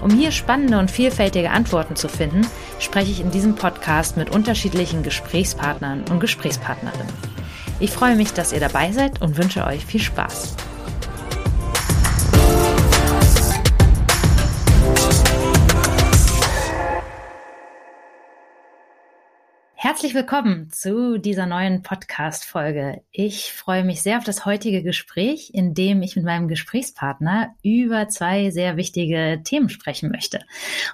Um hier spannende und vielfältige Antworten zu finden, spreche ich in diesem Podcast mit unterschiedlichen Gesprächspartnern und Gesprächspartnerinnen. Ich freue mich, dass ihr dabei seid und wünsche euch viel Spaß. Herzlich willkommen zu dieser neuen Podcast-Folge. Ich freue mich sehr auf das heutige Gespräch, in dem ich mit meinem Gesprächspartner über zwei sehr wichtige Themen sprechen möchte.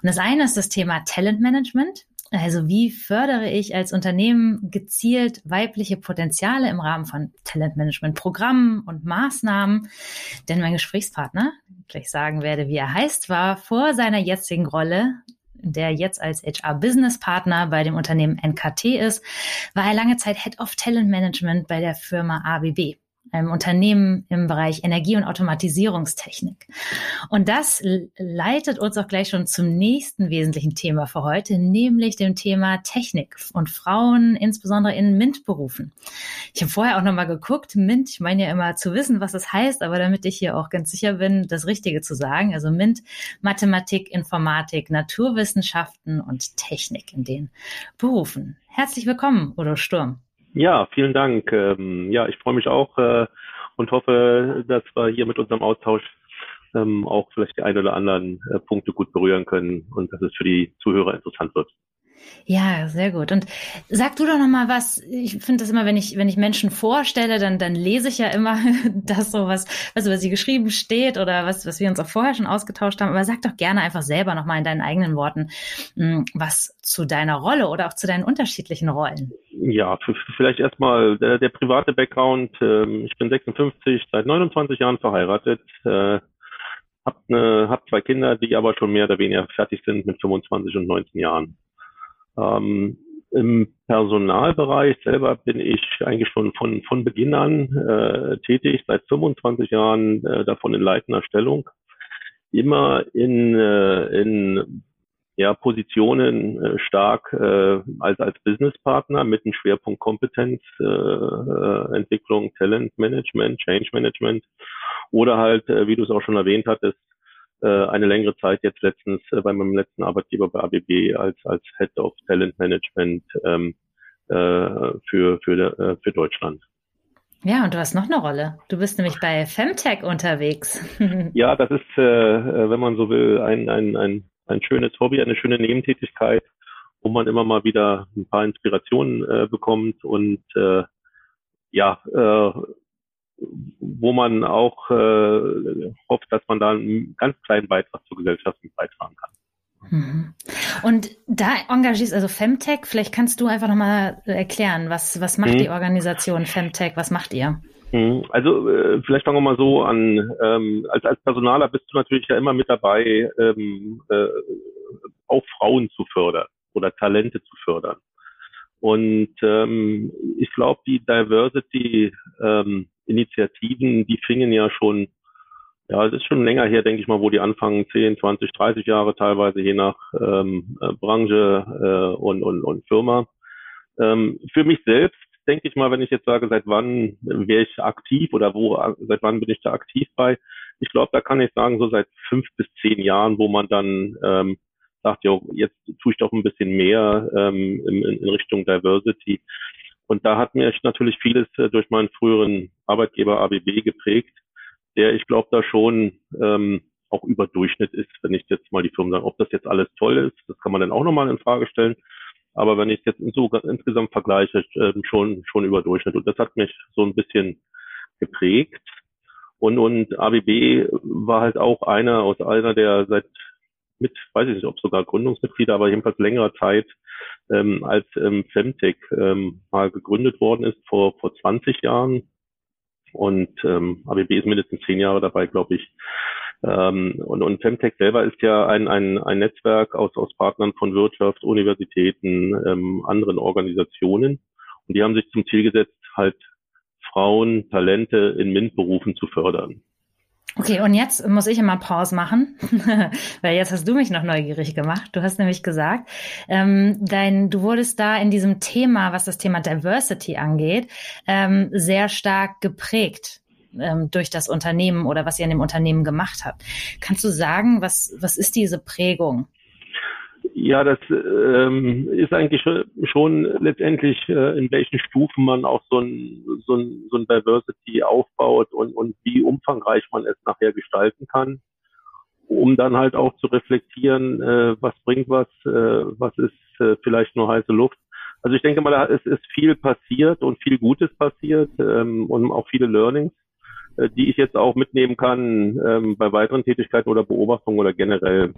Und das eine ist das Thema Talentmanagement. Also wie fördere ich als Unternehmen gezielt weibliche Potenziale im Rahmen von Talentmanagement-Programmen und Maßnahmen? Denn mein Gesprächspartner, gleich sagen werde, wie er heißt, war vor seiner jetzigen Rolle der jetzt als HR-Business-Partner bei dem Unternehmen NKT ist, war er lange Zeit Head of Talent Management bei der Firma ABB einem Unternehmen im Bereich Energie- und Automatisierungstechnik. Und das leitet uns auch gleich schon zum nächsten wesentlichen Thema für heute, nämlich dem Thema Technik und Frauen, insbesondere in MINT-Berufen. Ich habe vorher auch nochmal geguckt, MINT, ich meine ja immer zu wissen, was das heißt, aber damit ich hier auch ganz sicher bin, das Richtige zu sagen. Also MINT, Mathematik, Informatik, Naturwissenschaften und Technik in den Berufen. Herzlich willkommen, Udo Sturm. Ja, vielen Dank. Ähm, ja, ich freue mich auch äh, und hoffe, dass wir hier mit unserem Austausch ähm, auch vielleicht die ein oder anderen äh, Punkte gut berühren können und dass es für die Zuhörer interessant wird. Ja, sehr gut. Und sag du doch noch mal was. Ich finde das immer, wenn ich wenn ich Menschen vorstelle, dann dann lese ich ja immer das so was, was über sie geschrieben steht oder was was wir uns auch vorher schon ausgetauscht haben. Aber sag doch gerne einfach selber noch mal in deinen eigenen Worten hm, was zu deiner Rolle oder auch zu deinen unterschiedlichen Rollen. Ja, vielleicht erstmal der, der private Background. Ähm, ich bin 56, seit 29 Jahren verheiratet. Äh, hab, ne, hab zwei Kinder, die aber schon mehr oder weniger fertig sind mit 25 und 19 Jahren. Ähm, Im Personalbereich selber bin ich eigentlich schon von, von Beginn an äh, tätig, seit 25 Jahren äh, davon in leitender Stellung. Immer in, äh, in ja, Positionen äh, stark äh, als, als Businesspartner mit einem Schwerpunkt Kompetenz, äh, äh, Entwicklung, Talent Management, Change Management oder halt, äh, wie du es auch schon erwähnt hattest, eine längere Zeit jetzt letztens äh, bei meinem letzten Arbeitgeber bei ABB als, als Head of Talent Management ähm, äh, für, für, äh, für Deutschland. Ja, und du hast noch eine Rolle. Du bist nämlich bei Femtech unterwegs. ja, das ist, äh, äh, wenn man so will, ein, ein, ein, ein schönes Hobby, eine schöne Nebentätigkeit, wo man immer mal wieder ein paar Inspirationen äh, bekommt und äh, ja, äh, wo man auch äh, hofft, dass man da einen ganz kleinen Beitrag zur Gesellschaft beitragen kann. Mhm. Und da engagierst also Femtech, vielleicht kannst du einfach nochmal erklären, was, was macht mhm. die Organisation Femtech, was macht ihr? Mhm. Also äh, vielleicht fangen wir mal so an. Ähm, als, als Personaler bist du natürlich ja immer mit dabei, ähm, äh, auch Frauen zu fördern oder Talente zu fördern. Und ähm, ich glaube, die Diversity ähm, Initiativen, die fingen ja schon, ja, es ist schon länger her, denke ich mal, wo die anfangen, 10, 20, 30 Jahre teilweise, je nach ähm, äh, Branche äh, und, und, und Firma. Ähm, für mich selbst denke ich mal, wenn ich jetzt sage, seit wann wäre ich aktiv oder wo, seit wann bin ich da aktiv bei? Ich glaube, da kann ich sagen, so seit fünf bis zehn Jahren, wo man dann ähm, sagt, ja, jetzt tue ich doch ein bisschen mehr ähm, in, in Richtung Diversity. Und da hat mich natürlich vieles äh, durch meinen früheren Arbeitgeber ABB geprägt, der ich glaube da schon ähm, auch über Durchschnitt ist, wenn ich jetzt mal die Firmen sage, ob das jetzt alles toll ist, das kann man dann auch nochmal in Frage stellen. Aber wenn ich es jetzt so insgesamt vergleiche, äh, schon, schon über Durchschnitt. Und das hat mich so ein bisschen geprägt. Und, und ABB war halt auch einer aus einer der seit mit, weiß ich nicht, ob sogar Gründungsmitglieder, aber jedenfalls längerer Zeit ähm, als ähm, Femtech ähm, mal gegründet worden ist vor, vor 20 Jahren. Und ähm, ABB ist mindestens zehn Jahre dabei, glaube ich, Ähm, und, und Femtech selber ist ja ein, ein, ein Netzwerk aus, aus Partnern von Wirtschaft, Universitäten, ähm, anderen Organisationen. Und die haben sich zum Ziel gesetzt, halt Frauen, Talente in MINT-Berufen zu fördern. Okay, und jetzt muss ich immer Pause machen, weil jetzt hast du mich noch neugierig gemacht. Du hast nämlich gesagt, ähm, dein, du wurdest da in diesem Thema, was das Thema Diversity angeht, ähm, sehr stark geprägt ähm, durch das Unternehmen oder was ihr in dem Unternehmen gemacht habt. Kannst du sagen, was, was ist diese Prägung? Ja, das ähm, ist eigentlich schon letztendlich, äh, in welchen Stufen man auch so ein, so ein, so ein Diversity aufbaut und, und wie umfangreich man es nachher gestalten kann, um dann halt auch zu reflektieren, äh, was bringt was, äh, was ist äh, vielleicht nur heiße Luft. Also ich denke mal, da ist, ist viel passiert und viel Gutes passiert ähm, und auch viele Learnings. Äh, die ich jetzt auch mitnehmen kann ähm, bei weiteren Tätigkeiten oder Beobachtungen oder generell.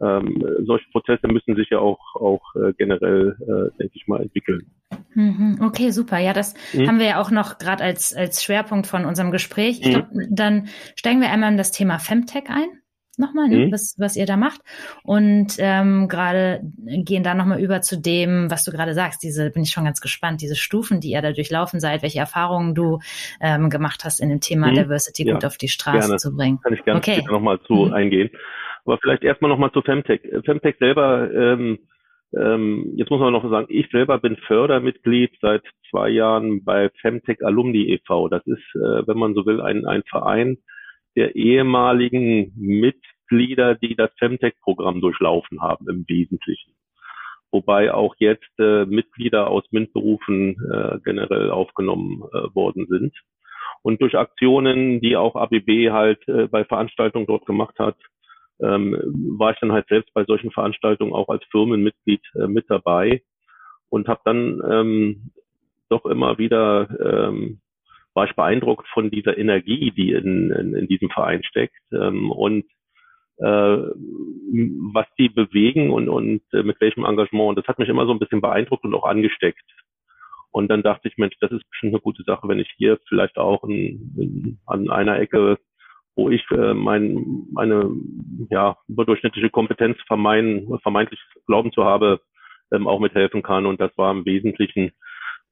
Ähm, solche Prozesse müssen sich ja auch, auch äh, generell, äh, denke ich mal, entwickeln. Mhm, okay, super. Ja, das mhm. haben wir ja auch noch gerade als, als Schwerpunkt von unserem Gespräch. Ich glaub, mhm. dann steigen wir einmal in das Thema Femtech ein nochmal, ne, mhm. was, was ihr da macht. Und ähm, gerade gehen da nochmal über zu dem, was du gerade sagst. Diese bin ich schon ganz gespannt, diese Stufen, die ihr da durchlaufen seid, welche Erfahrungen du ähm, gemacht hast in dem Thema mhm. Diversity ja, gut auf die Straße gerne. zu bringen. Kann ich gerne okay. nochmal zu eingehen. Aber vielleicht erstmal nochmal zu Femtech. Femtech selber, ähm, ähm, jetzt muss man noch sagen, ich selber bin Fördermitglied seit zwei Jahren bei Femtech Alumni e.V. Das ist, äh, wenn man so will, ein, ein Verein, der ehemaligen Mitglieder, die das Femtech-Programm durchlaufen haben im Wesentlichen. Wobei auch jetzt äh, Mitglieder aus MINT-Berufen äh, generell aufgenommen äh, worden sind. Und durch Aktionen, die auch ABB halt äh, bei Veranstaltungen dort gemacht hat, ähm, war ich dann halt selbst bei solchen Veranstaltungen auch als Firmenmitglied äh, mit dabei und habe dann ähm, doch immer wieder ähm, war ich beeindruckt von dieser Energie, die in, in, in diesem Verein steckt ähm, und äh, was die bewegen und, und äh, mit welchem Engagement. Und das hat mich immer so ein bisschen beeindruckt und auch angesteckt. Und dann dachte ich, Mensch, das ist bestimmt eine gute Sache, wenn ich hier vielleicht auch in, in, an einer Ecke, wo ich äh, mein, meine ja, überdurchschnittliche Kompetenz vermein, vermeintlich Glauben zu habe, ähm, auch mithelfen kann. Und das war im Wesentlichen,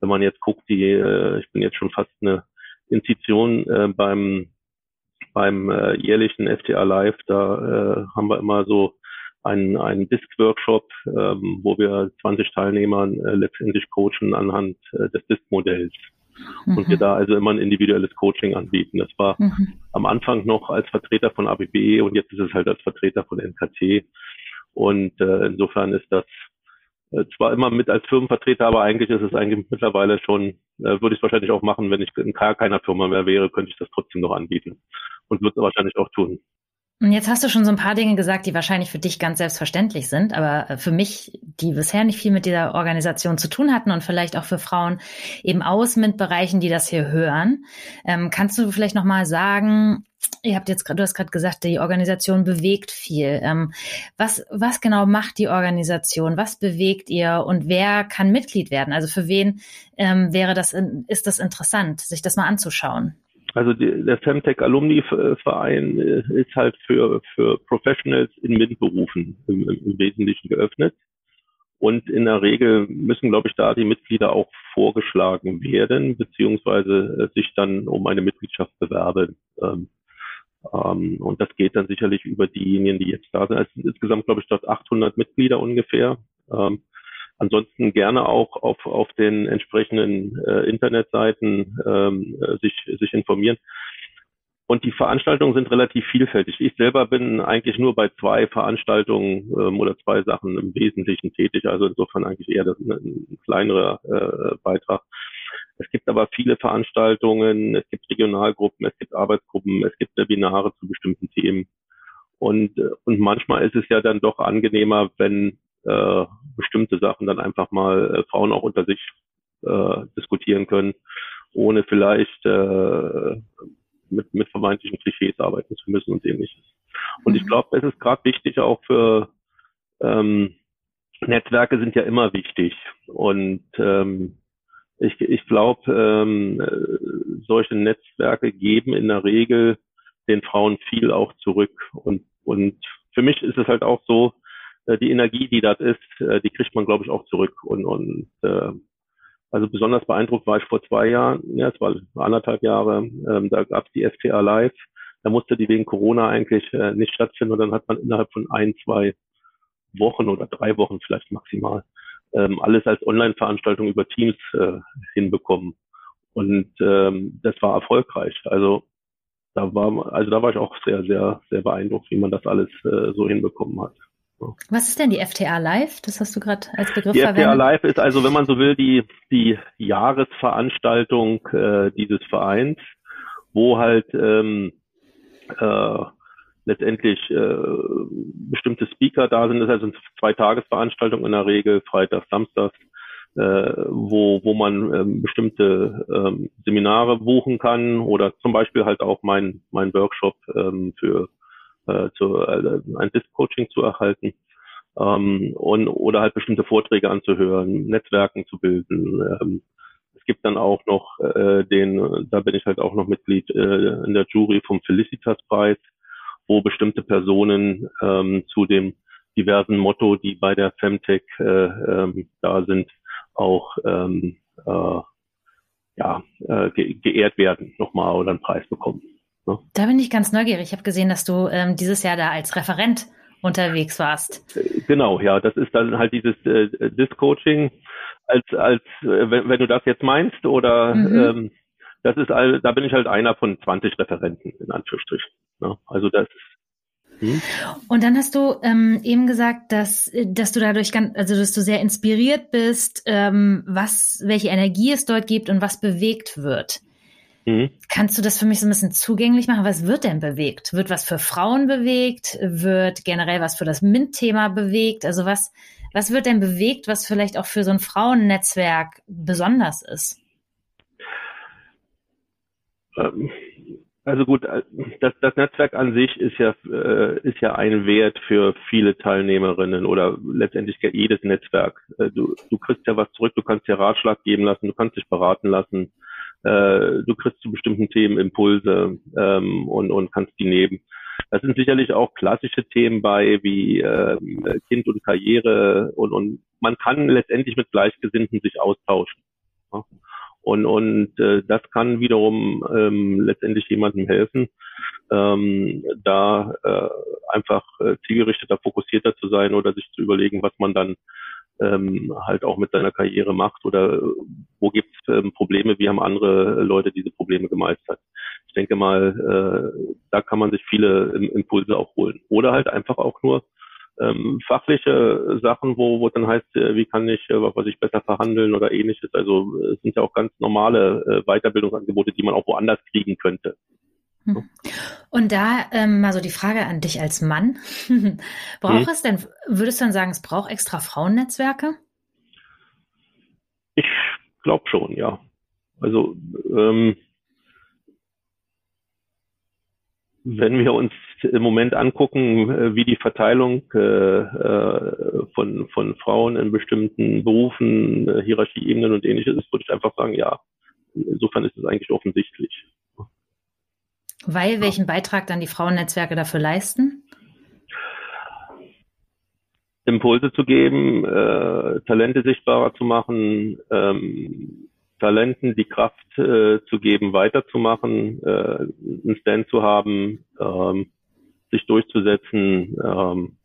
wenn man jetzt guckt, die, äh, ich bin jetzt schon fast eine Institution äh, beim beim äh, jährlichen FTA Live, da äh, haben wir immer so einen, einen Disk-Workshop, ähm, wo wir 20 Teilnehmern äh, letztendlich coachen anhand äh, des Disk-Modells. Mhm. Und wir da also immer ein individuelles Coaching anbieten. Das war mhm. am Anfang noch als Vertreter von ABB und jetzt ist es halt als Vertreter von NKT. Und äh, insofern ist das äh, zwar immer mit als Firmenvertreter, aber eigentlich ist es eigentlich mittlerweile schon, äh, würde ich es wahrscheinlich auch machen, wenn ich in gar keiner Firma mehr wäre, könnte ich das trotzdem noch anbieten und würde es wahrscheinlich auch tun. Und jetzt hast du schon so ein paar Dinge gesagt, die wahrscheinlich für dich ganz selbstverständlich sind, aber äh, für mich, die bisher nicht viel mit dieser Organisation zu tun hatten und vielleicht auch für Frauen eben aus MINT-Bereichen, die das hier hören, ähm, kannst du vielleicht nochmal sagen, Ihr habt jetzt, du hast gerade gesagt, die Organisation bewegt viel. Ähm, was, was genau macht die Organisation? Was bewegt ihr und wer kann Mitglied werden? Also für wen ähm, wäre das, ist das interessant, sich das mal anzuschauen? Also die, der Femtech Alumni Verein äh, ist halt für, für Professionals in MINT-Berufen im, im Wesentlichen geöffnet. Und in der Regel müssen, glaube ich, da die Mitglieder auch vorgeschlagen werden, beziehungsweise äh, sich dann um eine Mitgliedschaft bewerben. Ähm, ähm, und das geht dann sicherlich über diejenigen, die jetzt da sind. Es sind insgesamt, glaube ich, dort 800 Mitglieder ungefähr. Ähm, ansonsten gerne auch auf, auf den entsprechenden äh, Internetseiten ähm, äh, sich, sich informieren. Und die Veranstaltungen sind relativ vielfältig. Ich selber bin eigentlich nur bei zwei Veranstaltungen ähm, oder zwei Sachen im Wesentlichen tätig. Also insofern eigentlich eher das, ein kleinerer äh, Beitrag. Es gibt aber viele Veranstaltungen, es gibt Regionalgruppen, es gibt Arbeitsgruppen, es gibt Webinare zu bestimmten Themen. Und, äh, und manchmal ist es ja dann doch angenehmer, wenn äh, bestimmte Sachen dann einfach mal äh, Frauen auch unter sich äh, diskutieren können, ohne vielleicht äh, mit, mit vermeintlichen Klischees arbeiten zu müssen und ähnliches. Und mhm. ich glaube, es ist gerade wichtig auch für ähm, Netzwerke sind ja immer wichtig. Und ähm, ich, ich glaube, ähm, solche Netzwerke geben in der Regel den Frauen viel auch zurück. Und, und für mich ist es halt auch so, äh, die Energie, die das ist, äh, die kriegt man, glaube ich, auch zurück. Und, und äh, also besonders beeindruckt war ich vor zwei Jahren, ja, es war anderthalb Jahre, ähm, da gab es die FTA Live. Da musste die wegen Corona eigentlich äh, nicht stattfinden und dann hat man innerhalb von ein, zwei Wochen oder drei Wochen vielleicht maximal ähm, alles als Online-Veranstaltung über Teams äh, hinbekommen. Und ähm, das war erfolgreich. Also da war, also da war ich auch sehr, sehr, sehr beeindruckt, wie man das alles äh, so hinbekommen hat. Was ist denn die FTA Live? Das hast du gerade als Begriff die verwendet. Die FTA Live ist also, wenn man so will, die, die Jahresveranstaltung äh, dieses Vereins, wo halt ähm, äh, letztendlich äh, bestimmte Speaker da sind. Das ist also eine Zwei-Tages-Veranstaltung in der Regel, Freitag, Samstag, äh, wo, wo man ähm, bestimmte ähm, Seminare buchen kann oder zum Beispiel halt auch mein, mein Workshop ähm, für äh, zu, äh, ein Disc-Coaching zu erhalten ähm, und, oder halt bestimmte Vorträge anzuhören, Netzwerken zu bilden. Ähm, es gibt dann auch noch äh, den, da bin ich halt auch noch Mitglied äh, in der Jury vom Felicitas-Preis, wo bestimmte Personen ähm, zu dem diversen Motto, die bei der Femtech äh, ähm, da sind, auch ähm, äh, ja, äh, ge geehrt werden nochmal oder einen Preis bekommen. Ne? Da bin ich ganz neugierig. Ich habe gesehen, dass du ähm, dieses Jahr da als Referent unterwegs warst. Äh, genau, ja, das ist dann halt dieses äh, Disc-Coaching. Als, als äh, wenn, wenn du das jetzt meinst, oder mhm. ähm, das ist all, da bin ich halt einer von 20 Referenten, in Anführungsstrichen. Ne? Also das ist hm? und dann hast du ähm, eben gesagt, dass, dass du dadurch ganz, also dass du sehr inspiriert bist, ähm, was, welche Energie es dort gibt und was bewegt wird. Mhm. Kannst du das für mich so ein bisschen zugänglich machen? Was wird denn bewegt? Wird was für Frauen bewegt? Wird generell was für das MINT-Thema bewegt? Also was, was wird denn bewegt, was vielleicht auch für so ein Frauennetzwerk besonders ist? Ähm, also gut, äh, das, das Netzwerk an sich ist ja, äh, ist ja ein Wert für viele Teilnehmerinnen oder letztendlich jedes Netzwerk. Äh, du, du kriegst ja was zurück, du kannst dir Ratschlag geben lassen, du kannst dich beraten lassen äh, du kriegst zu bestimmten Themen Impulse ähm, und, und kannst die nehmen. Das sind sicherlich auch klassische Themen bei wie äh, Kind und Karriere und, und man kann letztendlich mit Gleichgesinnten sich austauschen. Ja? Und, und äh, das kann wiederum ähm, letztendlich jemandem helfen, ähm, da äh, einfach äh, zielgerichteter, fokussierter zu sein oder sich zu überlegen, was man dann ähm, halt auch mit seiner Karriere macht oder wo gibt es ähm, Probleme, wie haben andere Leute diese Probleme gemeistert. Ich denke mal, äh, da kann man sich viele Impulse auch holen. Oder halt einfach auch nur ähm, fachliche Sachen, wo, wo dann heißt, äh, wie kann ich, äh, was ich besser verhandeln oder ähnliches. Also es sind ja auch ganz normale äh, Weiterbildungsangebote, die man auch woanders kriegen könnte. Hm. Und da ähm, mal so die Frage an dich als Mann. braucht hm. es denn, würdest du dann sagen, es braucht extra Frauennetzwerke? Ich glaube schon, ja. Also ähm, wenn wir uns im Moment angucken, äh, wie die Verteilung äh, äh, von, von Frauen in bestimmten Berufen, äh, Hierarchieebenen und ähnliches ist, würde ich einfach sagen, ja, insofern ist es eigentlich offensichtlich. Weil welchen Beitrag dann die Frauennetzwerke dafür leisten? Impulse zu geben, äh, Talente sichtbarer zu machen, ähm, Talenten die Kraft äh, zu geben, weiterzumachen, äh, einen Stand zu haben, ähm, sich durchzusetzen ähm,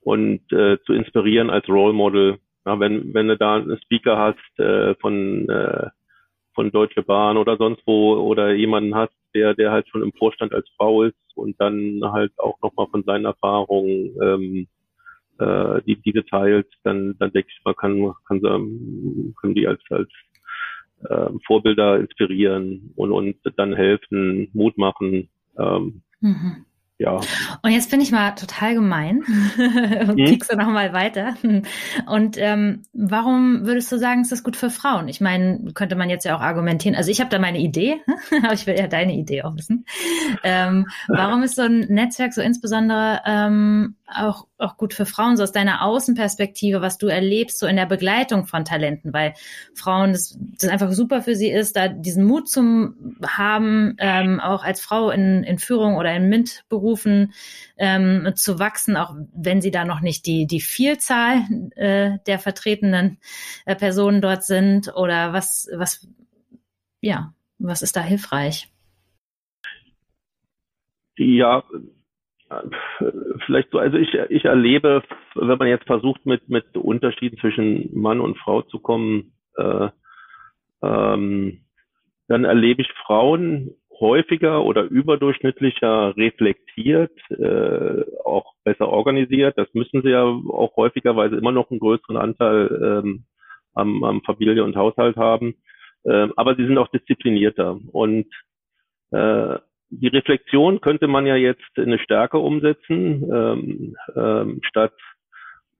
und äh, zu inspirieren als Role Model. Ja, wenn, wenn du da einen Speaker hast äh, von, äh, von Deutsche Bahn oder sonst wo oder jemanden hast, der, der halt schon im Vorstand als Frau ist und dann halt auch nochmal von seinen Erfahrungen ähm, äh, die, die geteilt, dann, dann denke ich, man kann, kann, können die als, als äh, Vorbilder inspirieren und, und dann helfen, Mut machen. Ähm, mhm. Ja. Und jetzt bin ich mal total gemein und hm? piekse noch mal weiter. Und ähm, warum würdest du sagen, ist das gut für Frauen? Ich meine, könnte man jetzt ja auch argumentieren. Also ich habe da meine Idee, aber ich will ja deine Idee auch wissen. Ähm, warum ist so ein Netzwerk so insbesondere ähm, auch, auch gut für Frauen, so aus deiner Außenperspektive, was du erlebst, so in der Begleitung von Talenten, weil Frauen, das, das einfach super für sie ist, da diesen Mut zum haben, ähm, auch als Frau in, in Führung oder in MINT-Berufen ähm, zu wachsen, auch wenn sie da noch nicht die, die Vielzahl äh, der vertretenen äh, Personen dort sind oder was, was, ja, was ist da hilfreich? Ja, vielleicht so, also ich, ich erlebe, wenn man jetzt versucht, mit, mit Unterschieden zwischen Mann und Frau zu kommen, äh, ähm, dann erlebe ich Frauen häufiger oder überdurchschnittlicher reflektiert, äh, auch besser organisiert. Das müssen sie ja auch häufigerweise immer noch einen größeren Anteil ähm, am, am Familie und Haushalt haben. Ähm, aber sie sind auch disziplinierter. Und äh, die Reflexion könnte man ja jetzt in eine Stärke umsetzen, ähm, ähm, statt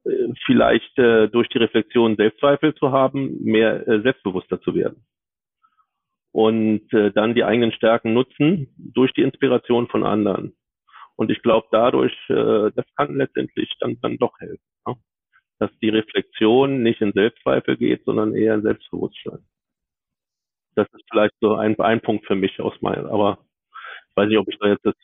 äh, vielleicht äh, durch die Reflexion Selbstzweifel zu haben, mehr äh, selbstbewusster zu werden. Und äh, dann die eigenen Stärken nutzen durch die Inspiration von anderen. Und ich glaube, dadurch, äh, das kann letztendlich dann, dann doch helfen. Ne? Dass die Reflexion nicht in Selbstzweifel geht, sondern eher in Selbstbewusstsein. Das ist vielleicht so ein, ein Punkt für mich aus meiner, aber weiß nicht, ob ich da jetzt das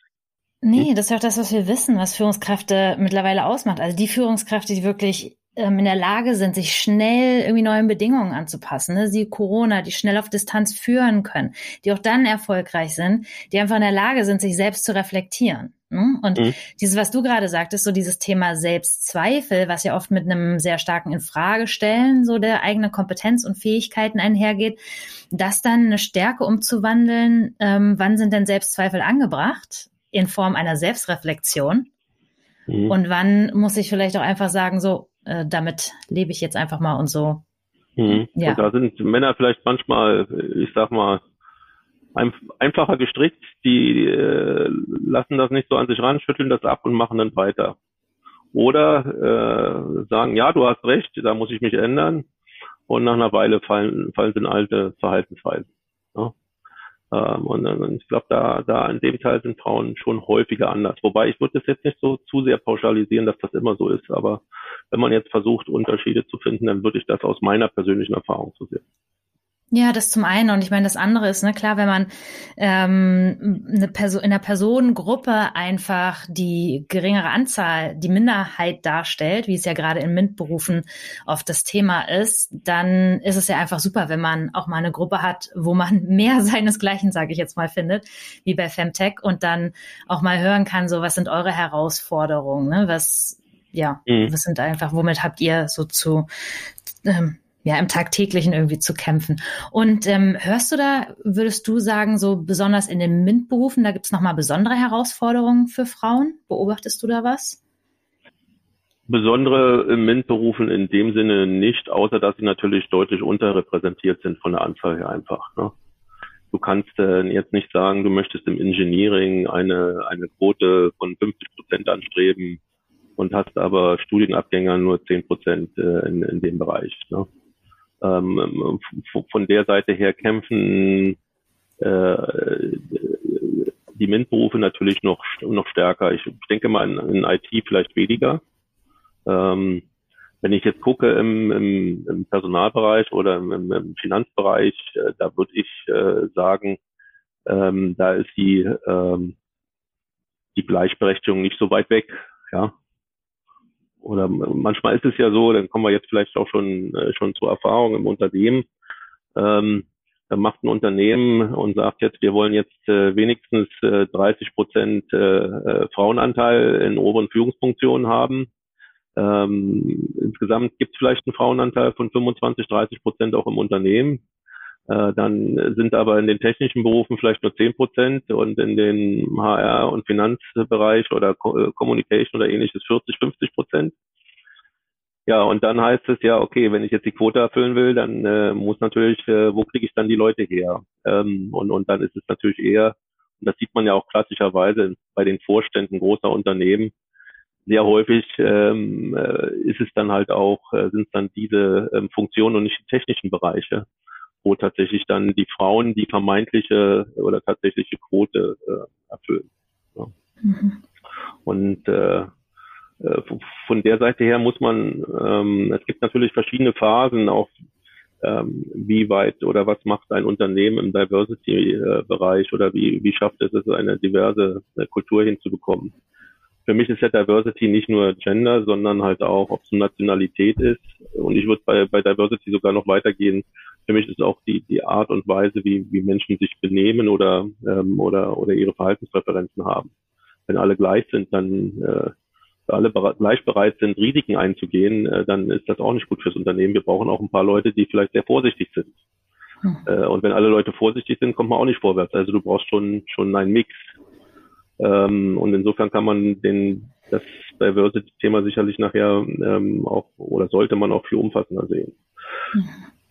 Nee, das ist auch das, was wir wissen, was Führungskräfte mittlerweile ausmacht. Also die Führungskräfte, die wirklich in der Lage sind, sich schnell irgendwie neuen Bedingungen anzupassen, ne? sie Corona, die schnell auf Distanz führen können, die auch dann erfolgreich sind, die einfach in der Lage sind, sich selbst zu reflektieren. Ne? Und mhm. dieses, was du gerade sagtest, so dieses Thema Selbstzweifel, was ja oft mit einem sehr starken Infragestellen so der eigene Kompetenz und Fähigkeiten einhergeht, das dann eine Stärke umzuwandeln, ähm, wann sind denn Selbstzweifel angebracht? In Form einer Selbstreflexion. Mhm. Und wann muss ich vielleicht auch einfach sagen, so, äh, damit lebe ich jetzt einfach mal und so. Mhm. Ja. Und da sind Männer vielleicht manchmal, ich sag mal, ein, einfacher gestrickt, die äh, lassen das nicht so an sich ran, schütteln das ab und machen dann weiter. Oder äh, sagen, ja, du hast recht, da muss ich mich ändern. Und nach einer Weile fallen, fallen sie in alte Verhaltensweisen. Ähm, und, und ich glaube, da, da in dem Teil sind Frauen schon häufiger anders. Wobei ich würde das jetzt nicht so zu sehr pauschalisieren, dass das immer so ist. Aber wenn man jetzt versucht, Unterschiede zu finden, dann würde ich das aus meiner persönlichen Erfahrung zu sehen. Ja, das zum einen. Und ich meine, das andere ist, ne, klar, wenn man ähm, eine Person, in einer Personengruppe einfach die geringere Anzahl, die Minderheit darstellt, wie es ja gerade in MINT-Berufen oft das Thema ist, dann ist es ja einfach super, wenn man auch mal eine Gruppe hat, wo man mehr seinesgleichen, sage ich jetzt mal, findet, wie bei Femtech und dann auch mal hören kann, so was sind eure Herausforderungen, ne? Was ja, mhm. was sind einfach, womit habt ihr so zu ähm, ja, im Tagtäglichen irgendwie zu kämpfen. Und ähm, hörst du da, würdest du sagen, so besonders in den MINT-Berufen, da gibt es nochmal besondere Herausforderungen für Frauen? Beobachtest du da was? Besondere MINT-Berufen in dem Sinne nicht, außer dass sie natürlich deutlich unterrepräsentiert sind von der Anzahl her einfach. Ne? Du kannst äh, jetzt nicht sagen, du möchtest im Engineering eine, eine Quote von 50 Prozent anstreben und hast aber Studienabgänger nur 10 Prozent äh, in, in dem Bereich. Ne? Ähm, von der Seite her kämpfen äh, die MINT-Berufe natürlich noch, noch stärker. Ich, denke mal in, in IT vielleicht weniger. Ähm, wenn ich jetzt gucke im, im, im Personalbereich oder im, im Finanzbereich, äh, da würde ich äh, sagen, ähm, da ist die, ähm, die Gleichberechtigung nicht so weit weg. Ja, oder manchmal ist es ja so, dann kommen wir jetzt vielleicht auch schon, äh, schon zur Erfahrung im Unternehmen. Ähm, da macht ein Unternehmen und sagt jetzt, wir wollen jetzt äh, wenigstens äh, 30 Prozent äh, äh, Frauenanteil in oberen Führungsfunktionen haben. Ähm, insgesamt gibt es vielleicht einen Frauenanteil von 25, 30 Prozent auch im Unternehmen. Äh, dann sind aber in den technischen Berufen vielleicht nur 10 Prozent und in den HR- und Finanzbereich oder äh, Communication oder ähnliches 40, 50 Prozent. Ja, und dann heißt es ja, okay, wenn ich jetzt die Quote erfüllen will, dann äh, muss natürlich, äh, wo kriege ich dann die Leute her? Ähm, und, und dann ist es natürlich eher, das sieht man ja auch klassischerweise bei den Vorständen großer Unternehmen, sehr häufig ähm, äh, ist es dann halt auch, äh, sind es dann diese ähm, Funktionen und nicht die technischen Bereiche, wo tatsächlich dann die Frauen die vermeintliche oder tatsächliche Quote äh, erfüllen. Ja. Mhm. Und äh, äh von der Seite her muss man, ähm, es gibt natürlich verschiedene Phasen, auch ähm, wie weit oder was macht ein Unternehmen im Diversity-Bereich oder wie, wie schafft es es, eine diverse äh, Kultur hinzubekommen für mich ist ja Diversity nicht nur Gender, sondern halt auch, ob es Nationalität ist. Und ich würde bei, bei Diversity sogar noch weitergehen. Für mich ist auch die, die Art und Weise, wie, wie Menschen sich benehmen oder, ähm, oder, oder ihre Verhaltenspräferenzen haben. Wenn alle gleich sind, dann äh, alle gleich bereit sind, Risiken einzugehen, äh, dann ist das auch nicht gut fürs Unternehmen. Wir brauchen auch ein paar Leute, die vielleicht sehr vorsichtig sind. Hm. Äh, und wenn alle Leute vorsichtig sind, kommt man auch nicht vorwärts. Also du brauchst schon, schon einen Mix. Ähm, und insofern kann man den, das Diversity-Thema sicherlich nachher ähm, auch oder sollte man auch viel umfassender sehen.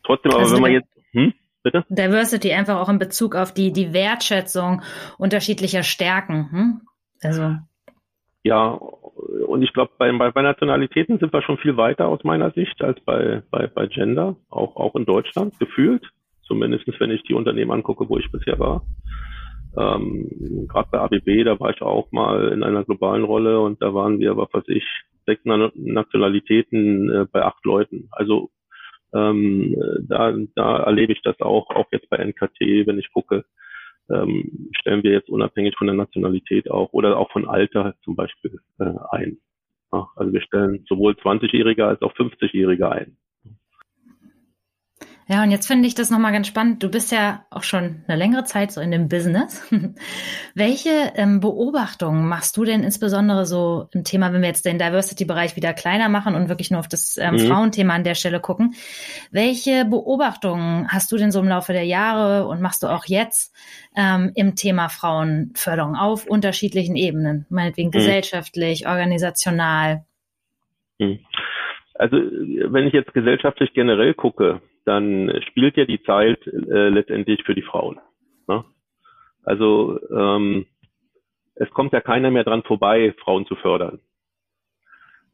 Trotzdem, aber also wenn man jetzt, hm, bitte? Diversity einfach auch in Bezug auf die, die Wertschätzung unterschiedlicher Stärken. Hm? Also. Ja, und ich glaube, bei, bei, bei Nationalitäten sind wir schon viel weiter aus meiner Sicht als bei, bei, bei Gender, auch, auch in Deutschland gefühlt. Zumindest wenn ich die Unternehmen angucke, wo ich bisher war. Ähm, Gerade bei ABB, da war ich auch mal in einer globalen Rolle und da waren wir, was weiß ich, sechs Nationalitäten äh, bei acht Leuten. Also ähm, da, da erlebe ich das auch, auch jetzt bei NKT, wenn ich gucke, ähm, stellen wir jetzt unabhängig von der Nationalität auch oder auch von Alter zum Beispiel äh, ein. Ja, also wir stellen sowohl 20-Jährige als auch 50-Jährige ein. Ja, und jetzt finde ich das nochmal ganz spannend. Du bist ja auch schon eine längere Zeit so in dem Business. Welche ähm, Beobachtungen machst du denn insbesondere so im Thema, wenn wir jetzt den Diversity-Bereich wieder kleiner machen und wirklich nur auf das ähm, mhm. Frauenthema an der Stelle gucken? Welche Beobachtungen hast du denn so im Laufe der Jahre und machst du auch jetzt ähm, im Thema Frauenförderung auf unterschiedlichen Ebenen? Meinetwegen mhm. gesellschaftlich, organisational? Mhm. Also wenn ich jetzt gesellschaftlich generell gucke, dann spielt ja die Zeit äh, letztendlich für die Frauen. Ne? Also ähm, es kommt ja keiner mehr dran vorbei, Frauen zu fördern.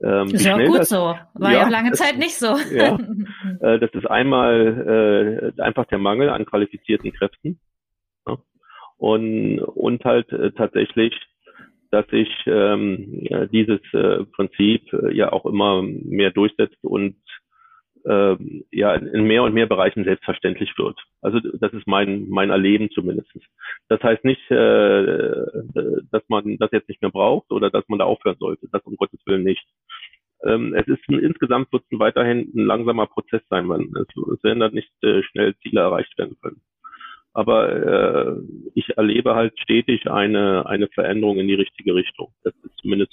Ähm, ist ja auch gut das, so. War ja, auch lange das, Zeit nicht so. Ja, äh, das ist einmal äh, einfach der Mangel an qualifizierten Kräften. Ne? Und, und halt äh, tatsächlich, dass sich ähm, dieses äh, Prinzip äh, ja auch immer mehr durchsetzt und äh, ja in mehr und mehr Bereichen selbstverständlich wird. Also das ist mein mein Erleben zumindest. Das heißt nicht, äh, dass man das jetzt nicht mehr braucht oder dass man da aufhören sollte. Das um Gottes Willen nicht. Ähm, es ist ein, insgesamt wird es weiterhin ein langsamer Prozess sein. Man, es, es werden dann nicht äh, schnell Ziele erreicht werden können. Aber äh, ich erlebe halt stetig eine eine Veränderung in die richtige Richtung. Das ist zumindest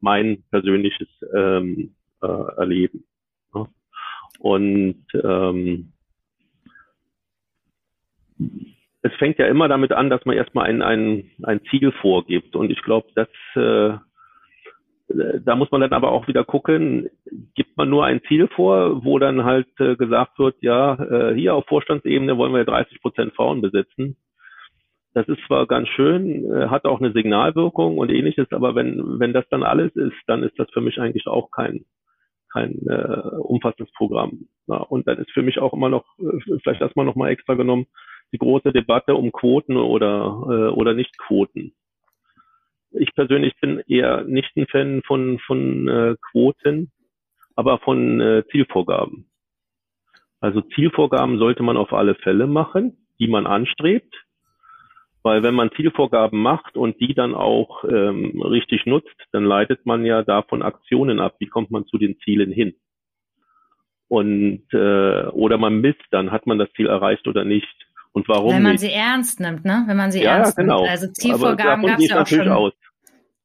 mein persönliches ähm, äh, Erleben. Und ähm, es fängt ja immer damit an, dass man erstmal ein, ein, ein Ziel vorgibt. Und ich glaube, dass äh, da muss man dann aber auch wieder gucken, gibt man nur ein Ziel vor, wo dann halt äh, gesagt wird, ja, äh, hier auf Vorstandsebene wollen wir 30 Prozent Frauen besetzen. Das ist zwar ganz schön, äh, hat auch eine Signalwirkung und ähnliches, aber wenn, wenn das dann alles ist, dann ist das für mich eigentlich auch kein, kein äh, umfassendes Programm. Ja, und dann ist für mich auch immer noch, äh, vielleicht erstmal nochmal extra genommen, die große Debatte um Quoten oder, äh, oder Nicht-Quoten. Ich persönlich bin eher nicht ein Fan von, von äh, Quoten, aber von äh, Zielvorgaben. Also Zielvorgaben sollte man auf alle Fälle machen, die man anstrebt. Weil wenn man Zielvorgaben macht und die dann auch ähm, richtig nutzt, dann leitet man ja davon Aktionen ab. Wie kommt man zu den Zielen hin? Und äh, oder man misst dann, hat man das Ziel erreicht oder nicht? Und warum? Wenn man nicht? sie ernst nimmt, ne? Wenn man sie ja, ernst genau. nimmt. Also Zielvorgaben gab es ja auch schon. Aus.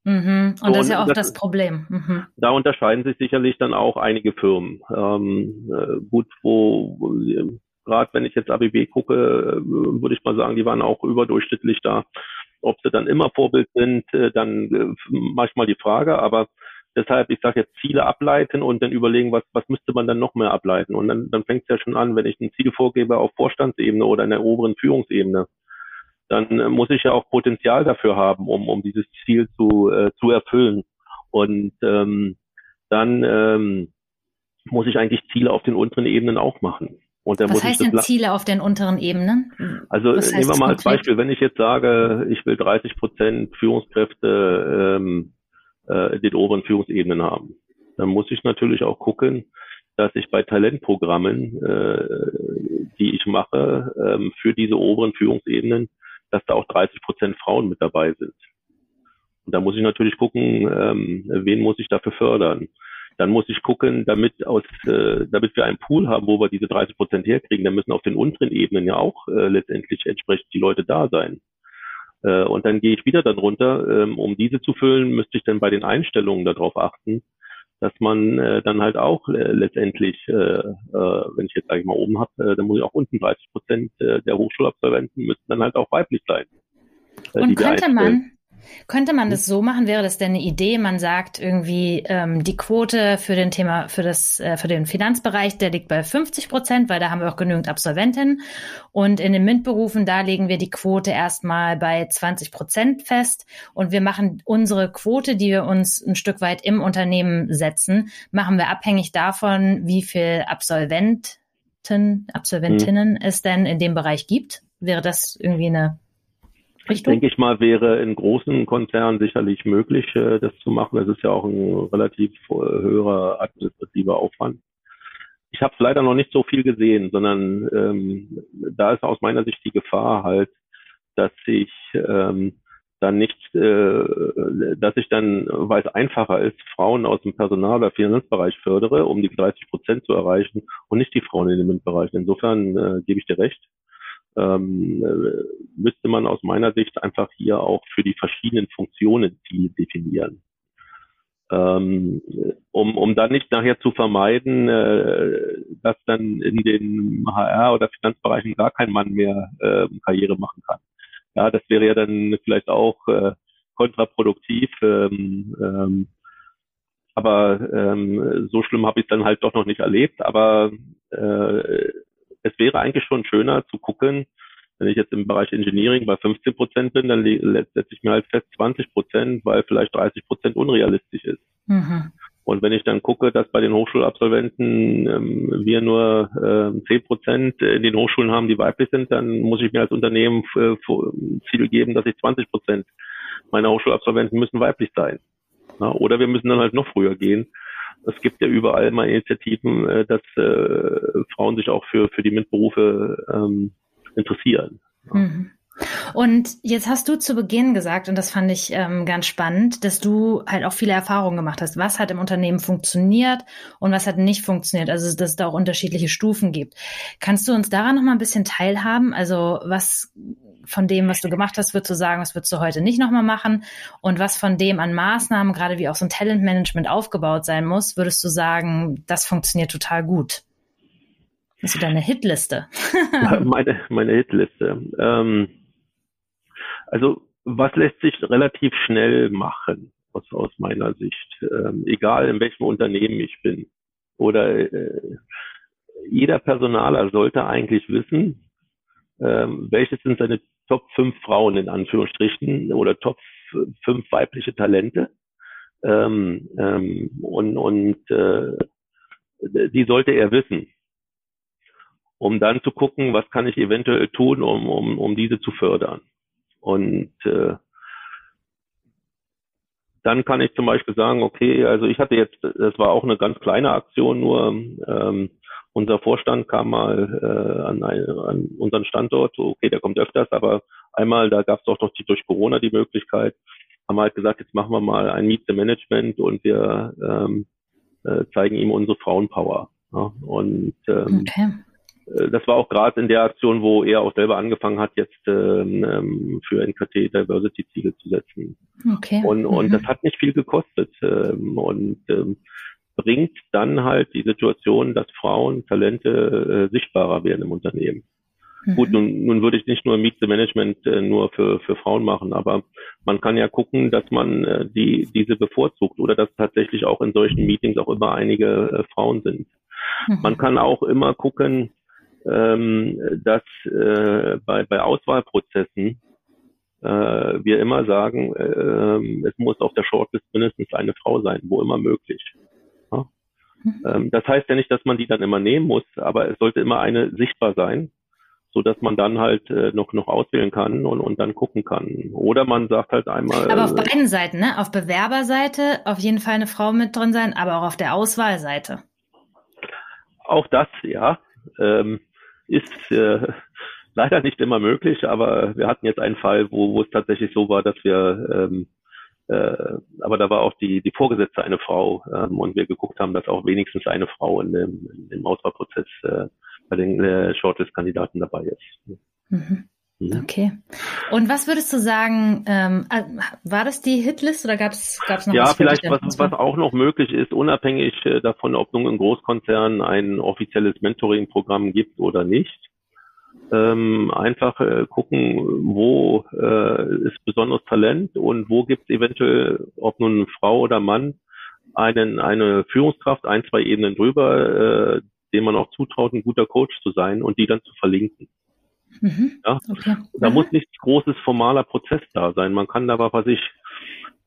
Mhm. Und so, das ist ja auch das, das Problem. Mhm. Da unterscheiden sich sicherlich dann auch einige Firmen. Ähm, äh, gut, wo, wo gerade wenn ich jetzt ABB gucke, äh, würde ich mal sagen, die waren auch überdurchschnittlich da. Ob sie dann immer Vorbild sind, äh, dann äh, manchmal die Frage, aber deshalb, ich sage jetzt Ziele ableiten und dann überlegen, was, was müsste man dann noch mehr ableiten. Und dann, dann fängt es ja schon an, wenn ich ein Ziel vorgebe auf Vorstandsebene oder in der oberen Führungsebene, dann muss ich ja auch Potenzial dafür haben, um, um dieses Ziel zu, äh, zu erfüllen. Und ähm, dann ähm, muss ich eigentlich Ziele auf den unteren Ebenen auch machen. Und Was heißt denn Ziele auf den unteren Ebenen? Also nehmen wir mal als Beispiel, wenn ich jetzt sage, ich will 30 Prozent Führungskräfte ähm, äh, in den oberen Führungsebenen haben, dann muss ich natürlich auch gucken, dass ich bei Talentprogrammen, äh, die ich mache, ähm, für diese oberen Führungsebenen, dass da auch 30 Prozent Frauen mit dabei sind. Und da muss ich natürlich gucken, ähm, wen muss ich dafür fördern. Dann muss ich gucken, damit aus, äh, damit wir einen Pool haben, wo wir diese 30 Prozent herkriegen, dann müssen auf den unteren Ebenen ja auch äh, letztendlich entsprechend die Leute da sein. Äh, und dann gehe ich wieder dann runter, ähm, um diese zu füllen, müsste ich dann bei den Einstellungen darauf achten, dass man äh, dann halt auch äh, letztendlich, äh, äh, wenn ich jetzt sage ich mal oben habe, äh, dann muss ich auch unten 30 Prozent äh, der Hochschulabsolventen müssen dann halt auch weiblich sein. Äh, Und könnte man, könnte man das so machen? Wäre das denn eine Idee? Man sagt irgendwie, ähm, die Quote für den Thema, für das, äh, für den Finanzbereich, der liegt bei 50 Prozent, weil da haben wir auch genügend Absolventinnen. Und in den MINT-Berufen, da legen wir die Quote erstmal bei 20 Prozent fest. Und wir machen unsere Quote, die wir uns ein Stück weit im Unternehmen setzen, machen wir abhängig davon, wie viel Absolventen, Absolventinnen mhm. es denn in dem Bereich gibt. Wäre das irgendwie eine Richtung? Denke ich mal, wäre in großen Konzernen sicherlich möglich, äh, das zu machen. Das ist ja auch ein relativ äh, höherer administrativer Aufwand. Ich habe leider noch nicht so viel gesehen, sondern ähm, da ist aus meiner Sicht die Gefahr halt, dass ich ähm, dann nicht, äh, dass ich dann, weil es einfacher ist, Frauen aus dem Personal- oder Finanzbereich fördere, um die 30 Prozent zu erreichen und nicht die Frauen in dem Bereich. Insofern äh, gebe ich dir recht ähm, äh, müsste man aus meiner Sicht einfach hier auch für die verschiedenen Funktionen Ziele definieren. Ähm, um, um dann nicht nachher zu vermeiden, äh, dass dann in den HR- oder Finanzbereichen gar kein Mann mehr äh, Karriere machen kann. Ja, das wäre ja dann vielleicht auch äh, kontraproduktiv. Ähm, ähm, aber ähm, so schlimm habe ich es dann halt doch noch nicht erlebt. Aber es wäre eigentlich schon schöner zu gucken, wenn ich jetzt im Bereich Engineering bei 15 Prozent bin, dann setze ich mir halt fest 20 Prozent, weil vielleicht 30 Prozent unrealistisch ist. Mhm. Und wenn ich dann gucke, dass bei den Hochschulabsolventen ähm, wir nur äh, 10 Prozent in den Hochschulen haben, die weiblich sind, dann muss ich mir als Unternehmen äh, Ziel geben, dass ich 20 Prozent meiner Hochschulabsolventen müssen weiblich sein. Ja, oder wir müssen dann halt noch früher gehen es gibt ja überall mal Initiativen, äh, dass äh, Frauen sich auch für, für die MINT-Berufe ähm, interessieren. Mhm. Und jetzt hast du zu Beginn gesagt, und das fand ich ähm, ganz spannend, dass du halt auch viele Erfahrungen gemacht hast. Was hat im Unternehmen funktioniert und was hat nicht funktioniert? Also, dass es da auch unterschiedliche Stufen gibt. Kannst du uns daran noch mal ein bisschen teilhaben? Also, was von dem, was du gemacht hast, würdest du sagen, was würdest du heute nicht nochmal machen? Und was von dem an Maßnahmen, gerade wie auch so ein Talentmanagement aufgebaut sein muss, würdest du sagen, das funktioniert total gut? Hast du deine Hitliste? meine, meine Hitliste. Ähm, also, was lässt sich relativ schnell machen, aus, aus meiner Sicht? Ähm, egal in welchem Unternehmen ich bin. Oder äh, jeder Personaler sollte eigentlich wissen, ähm, welches sind seine Top 5 Frauen in Anführungsstrichen oder Top 5 weibliche Talente. Ähm, ähm, und und äh, die sollte er wissen, um dann zu gucken, was kann ich eventuell tun, um, um, um diese zu fördern. Und äh, dann kann ich zum Beispiel sagen, okay, also ich hatte jetzt, das war auch eine ganz kleine Aktion, nur ähm, unser Vorstand kam mal äh, an, an unseren Standort, okay, der kommt öfters, aber einmal, da gab es auch noch die, durch Corona die Möglichkeit, haben halt gesagt, jetzt machen wir mal ein Meet the Management und wir ähm, äh, zeigen ihm unsere Frauenpower. Ja? Und ähm, okay. Äh, das war auch gerade in der Aktion, wo er auch selber angefangen hat, jetzt ähm, ähm für NKT Diversity Ziele zu setzen. Okay. Und, und mhm. das hat nicht viel gekostet. Ähm, und ähm, bringt dann halt die Situation, dass Frauen Talente äh, sichtbarer werden im Unternehmen. Mhm. Gut, nun, nun würde ich nicht nur Meet the Management äh, nur für, für Frauen machen, aber man kann ja gucken, dass man äh, die, diese bevorzugt oder dass tatsächlich auch in solchen Meetings auch immer einige äh, Frauen sind. Mhm. Man kann auch immer gucken, ähm, dass äh, bei, bei Auswahlprozessen äh, wir immer sagen, äh, es muss auf der Shortlist mindestens eine Frau sein, wo immer möglich. Ja? Mhm. Ähm, das heißt ja nicht, dass man die dann immer nehmen muss, aber es sollte immer eine sichtbar sein, so dass man dann halt äh, noch noch auswählen kann und, und dann gucken kann. Oder man sagt halt einmal. Aber auf äh, beiden Seiten, ne? Auf Bewerberseite auf jeden Fall eine Frau mit drin sein, aber auch auf der Auswahlseite. Auch das, ja, ähm, ist äh, leider nicht immer möglich, aber wir hatten jetzt einen Fall, wo, wo es tatsächlich so war, dass wir ähm, äh, aber da war auch die, die Vorgesetzte eine Frau ähm, und wir geguckt haben, dass auch wenigstens eine Frau in dem, in dem Auswahlprozess äh, bei den äh, Shortlist-Kandidaten dabei ist. Mhm. Mhm. Okay. Und was würdest du sagen, ähm, äh, war das die Hitlist oder gab es noch Ja, was vielleicht was, was auch noch möglich ist, unabhängig äh, davon, ob nun in Großkonzernen ein offizielles Mentoring-Programm gibt oder nicht. Ähm, einfach äh, gucken, wo äh, ist besonderes Talent und wo gibt es eventuell, ob nun Frau oder Mann, einen, eine Führungskraft, ein, zwei Ebenen drüber, äh, dem man auch zutraut, ein guter Coach zu sein und die dann zu verlinken. Mhm. Ja? Okay. Da mhm. muss nichts großes formaler Prozess da sein. Man kann da aber, was ich,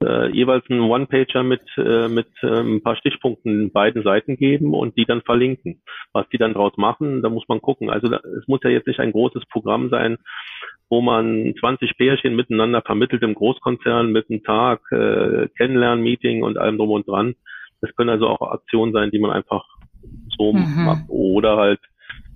äh, jeweils einen One-Pager mit, äh, mit äh, ein paar Stichpunkten beiden Seiten geben und die dann verlinken. Was die dann draus machen, da muss man gucken. Also da, es muss ja jetzt nicht ein großes Programm sein, wo man 20 Pärchen miteinander vermittelt im Großkonzern mit einem Tag, äh, Kennenlern-Meeting und allem drum und dran. Das können also auch Aktionen sein, die man einfach so mhm. macht. Oder halt,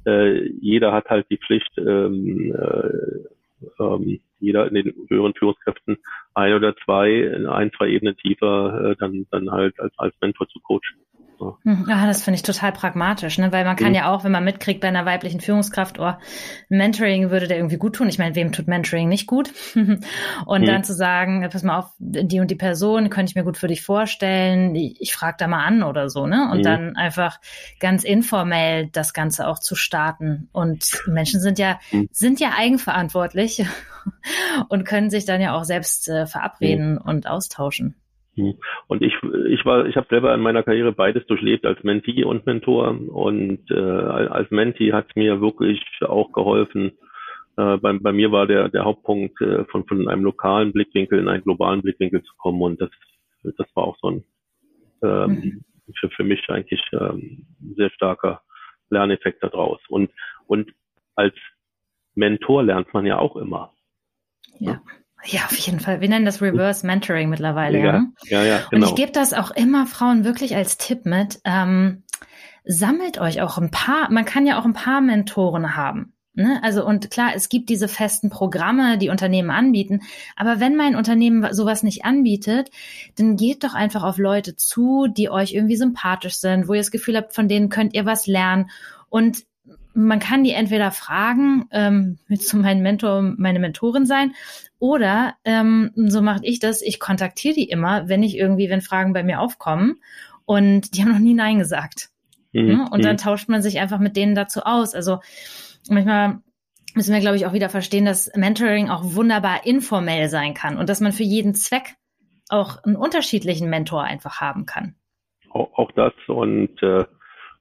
äh, jeder hat halt die Pflicht, ähm, äh, ähm, jeder in den höheren Führungskräften ein oder zwei, ein, zwei Ebenen tiefer, äh, dann, dann halt als, als Mentor zu coachen. So. Hm, ja, das finde ich total pragmatisch, ne? weil man kann mhm. ja auch, wenn man mitkriegt bei einer weiblichen Führungskraft, oh, Mentoring würde der irgendwie gut tun. Ich meine, wem tut Mentoring nicht gut? und mhm. dann zu sagen, pass mal auf, die und die Person könnte ich mir gut für dich vorstellen, ich, ich frage da mal an oder so, ne? Und mhm. dann einfach ganz informell das Ganze auch zu starten. Und Menschen sind ja, mhm. sind ja eigenverantwortlich und können sich dann ja auch selbst äh, verabreden mhm. und austauschen. Hm. Und ich, ich war, ich habe selber in meiner Karriere beides durchlebt als Mentee und Mentor. Und äh, als Mentee hat mir wirklich auch geholfen. Äh, bei, bei mir war der, der Hauptpunkt, äh, von, von einem lokalen Blickwinkel in einen globalen Blickwinkel zu kommen. Und das, das war auch so ein ähm, mhm. für, für mich eigentlich ähm, sehr starker Lerneffekt daraus. Und, und als Mentor lernt man ja auch immer. Ja. Ja. Auf jeden Fall. Wir nennen das Reverse Mentoring mittlerweile. Ja, ja, ja, ja genau. Und ich gebe das auch immer Frauen wirklich als Tipp mit. Ähm, sammelt euch auch ein paar, man kann ja auch ein paar Mentoren haben. Ne? Also und klar, es gibt diese festen Programme, die Unternehmen anbieten. Aber wenn mein Unternehmen sowas nicht anbietet, dann geht doch einfach auf Leute zu, die euch irgendwie sympathisch sind, wo ihr das Gefühl habt, von denen könnt ihr was lernen. Und man kann die entweder fragen, ähm, willst du mein Mentor, meine Mentorin sein? Oder ähm, so mache ich das, ich kontaktiere die immer, wenn ich irgendwie, wenn Fragen bei mir aufkommen und die haben noch nie Nein gesagt. Mhm. Ne? Und dann mhm. tauscht man sich einfach mit denen dazu aus. Also manchmal müssen wir, glaube ich, auch wieder verstehen, dass Mentoring auch wunderbar informell sein kann und dass man für jeden Zweck auch einen unterschiedlichen Mentor einfach haben kann. Auch, auch das und äh,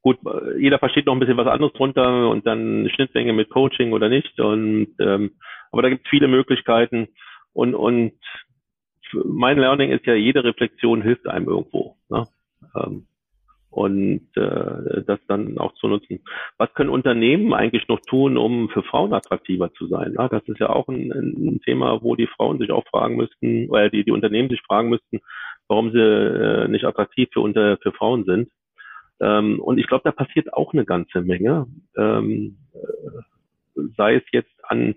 gut, jeder versteht noch ein bisschen was anderes drunter und dann Schnittmenge mit Coaching oder nicht. Und ähm, aber da gibt es viele Möglichkeiten und und mein Learning ist ja, jede Reflexion hilft einem irgendwo. Ne? Ähm, und äh, das dann auch zu nutzen. Was können Unternehmen eigentlich noch tun, um für Frauen attraktiver zu sein? Ja, das ist ja auch ein, ein, Thema, wo die Frauen sich auch fragen müssten, oder die, die Unternehmen sich fragen müssten, warum sie äh, nicht attraktiv für, unter, für Frauen sind. Ähm, und ich glaube, da passiert auch eine ganze Menge. Ähm, äh, sei es jetzt an,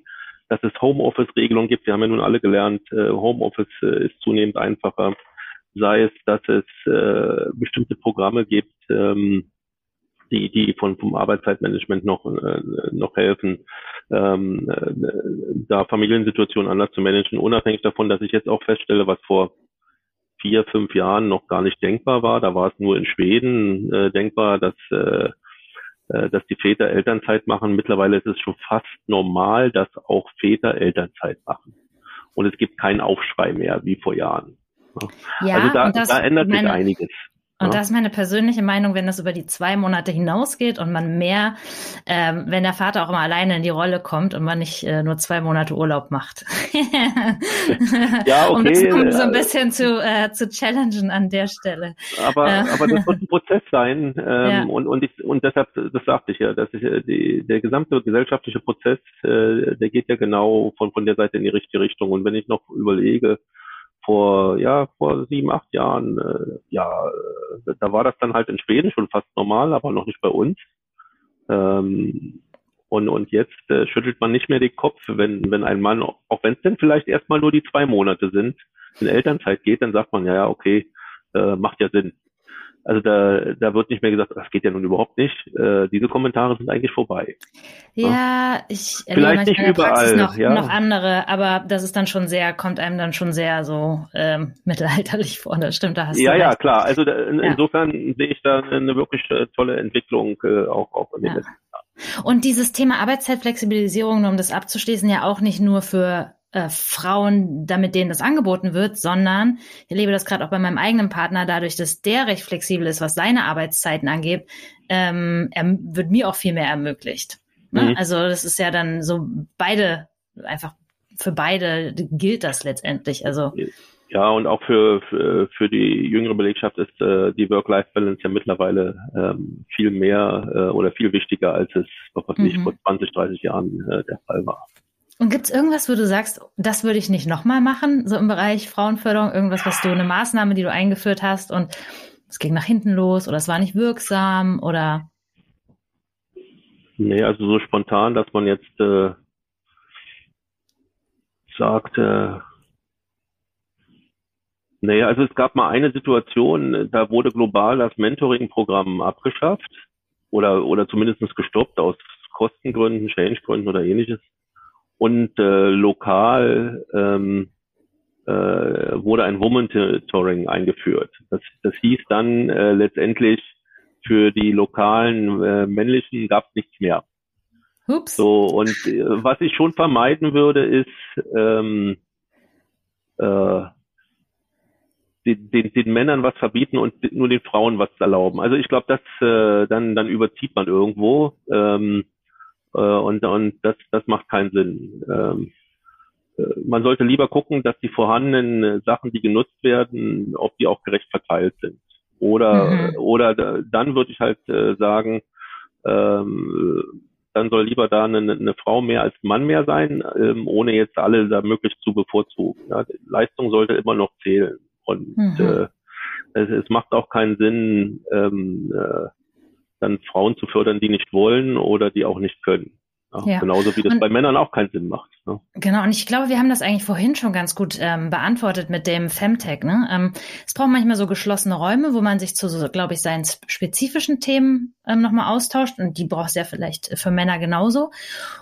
dass es Homeoffice-Regelungen gibt. Wir haben ja nun alle gelernt, äh, Homeoffice äh, ist zunehmend einfacher. Sei es, dass es äh, bestimmte Programme gibt, ähm, die, die von, vom Arbeitszeitmanagement noch, äh, noch helfen, ähm, äh, da Familiensituationen anders zu managen, unabhängig davon, dass ich jetzt auch feststelle, was vor vier, fünf Jahren noch gar nicht denkbar war. Da war es nur in Schweden äh, denkbar, dass, äh, dass die Väter Elternzeit machen. Mittlerweile ist es schon fast normal, dass auch Väter Elternzeit machen. Und es gibt keinen Aufschrei mehr wie vor Jahren. Ja, also da, da ändert meine, sich einiges. Und ja. das ist meine persönliche Meinung, wenn das über die zwei Monate hinausgeht und man mehr, ähm, wenn der Vater auch immer alleine in die Rolle kommt und man nicht äh, nur zwei Monate Urlaub macht. ja, okay. Um das so ein äh, bisschen zu, äh, zu challengen an der Stelle. Aber, äh. aber das wird ein Prozess sein. Ähm, ja. und, und, ich, und deshalb, das sagte ich ja, dass ich, äh, die, der gesamte gesellschaftliche Prozess, äh, der geht ja genau von, von der Seite in die richtige Richtung. Und wenn ich noch überlege, vor, ja, vor sieben, acht Jahren, äh, ja, äh, da war das dann halt in Schweden schon fast normal, aber noch nicht bei uns. Ähm, und, und jetzt äh, schüttelt man nicht mehr den Kopf, wenn, wenn ein Mann, auch wenn es denn vielleicht erstmal nur die zwei Monate sind, in Elternzeit geht, dann sagt man, ja, ja, okay, äh, macht ja Sinn. Also da, da wird nicht mehr gesagt, das geht ja nun überhaupt nicht. Äh, diese Kommentare sind eigentlich vorbei. Ja, ja. ich vielleicht nicht überall, noch, ja. noch andere, aber das ist dann schon sehr, kommt einem dann schon sehr so ähm, mittelalterlich vor. Das stimmt, da hast ja, du Ja, ja, klar. Also da, in, ja. insofern sehe ich da eine wirklich äh, tolle Entwicklung äh, auch, auch in den letzten Jahren. Und dieses Thema Arbeitszeitflexibilisierung, um das abzuschließen, ja auch nicht nur für äh, Frauen, damit denen das angeboten wird, sondern ich erlebe das gerade auch bei meinem eigenen Partner, dadurch, dass der recht flexibel ist, was seine Arbeitszeiten angeht, ähm, er wird mir auch viel mehr ermöglicht. Ne? Mhm. Also das ist ja dann so beide einfach für beide gilt das letztendlich. Also ja, und auch für, für, für die jüngere Belegschaft ist äh, die Work-Life-Balance ja mittlerweile ähm, viel mehr äh, oder viel wichtiger, als es was weiß ich, mhm. vor 20, 30 Jahren äh, der Fall war. Und gibt es irgendwas, wo du sagst, das würde ich nicht nochmal machen, so im Bereich Frauenförderung, irgendwas, was du, eine Maßnahme, die du eingeführt hast und es ging nach hinten los oder es war nicht wirksam oder? Nee, also so spontan, dass man jetzt äh, sagt, äh, nee, also es gab mal eine Situation, da wurde global das Mentoring-Programm abgeschafft oder, oder zumindest gestoppt aus Kostengründen, Change-Gründen oder ähnliches und äh, lokal ähm, äh, wurde ein Woman-Touring eingeführt. Das, das hieß dann äh, letztendlich für die lokalen äh, männlichen gab es nichts mehr. Ups. So und äh, was ich schon vermeiden würde, ist ähm, äh, den, den, den Männern was verbieten und nur den Frauen was erlauben. Also ich glaube, das äh, dann dann überzieht man irgendwo. Ähm, äh, und, und das, das macht keinen Sinn. Ähm, äh, man sollte lieber gucken, dass die vorhandenen Sachen, die genutzt werden, ob die auch gerecht verteilt sind. Oder, mhm. oder dann würde ich halt äh, sagen, ähm, dann soll lieber da eine, eine Frau mehr als Mann mehr sein, ähm, ohne jetzt alle da möglichst zu bevorzugen. Ja, Leistung sollte immer noch zählen. Und mhm. äh, es, es macht auch keinen Sinn, ähm, äh, dann Frauen zu fördern, die nicht wollen oder die auch nicht können. Ja. Genauso wie das und, bei Männern auch keinen Sinn macht. Ne? Genau, und ich glaube, wir haben das eigentlich vorhin schon ganz gut ähm, beantwortet mit dem Femtech. Ne? Ähm, es braucht manchmal so geschlossene Räume, wo man sich zu, so, glaube ich, seinen spezifischen Themen ähm, nochmal austauscht. Und die braucht es ja vielleicht für Männer genauso.